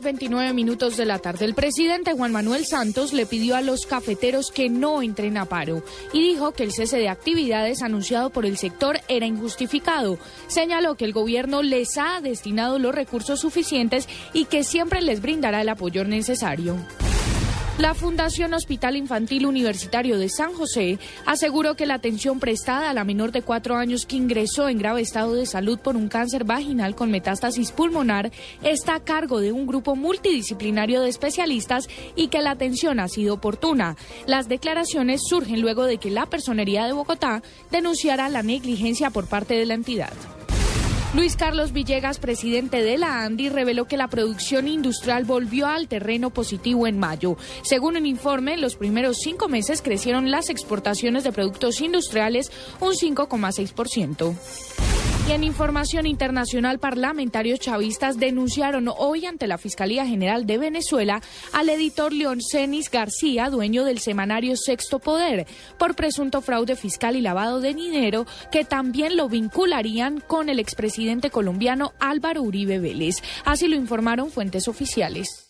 3.29 minutos de la tarde. El presidente Juan Manuel Santos le pidió a los cafeteros que no entren a paro y dijo que el cese de actividades anunciado por el sector era injustificado. Señaló que el gobierno les ha destinado los recursos suficientes y que siempre les brindará el apoyo necesario. La Fundación Hospital Infantil Universitario de San José aseguró que la atención prestada a la menor de cuatro años que ingresó en grave estado de salud por un cáncer vaginal con metástasis pulmonar está a cargo de un grupo multidisciplinario de especialistas y que la atención ha sido oportuna. Las declaraciones surgen luego de que la Personería de Bogotá denunciara la negligencia por parte de la entidad. Luis Carlos Villegas, presidente de la ANDI, reveló que la producción industrial volvió al terreno positivo en mayo. Según un informe, en los primeros cinco meses crecieron las exportaciones de productos industriales un 5,6%. Y en información internacional, parlamentarios chavistas denunciaron hoy ante la Fiscalía General de Venezuela al editor León Cenis García, dueño del semanario Sexto Poder, por presunto fraude fiscal y lavado de dinero, que también lo vincularían con el expresidente colombiano Álvaro Uribe Vélez. Así lo informaron fuentes oficiales.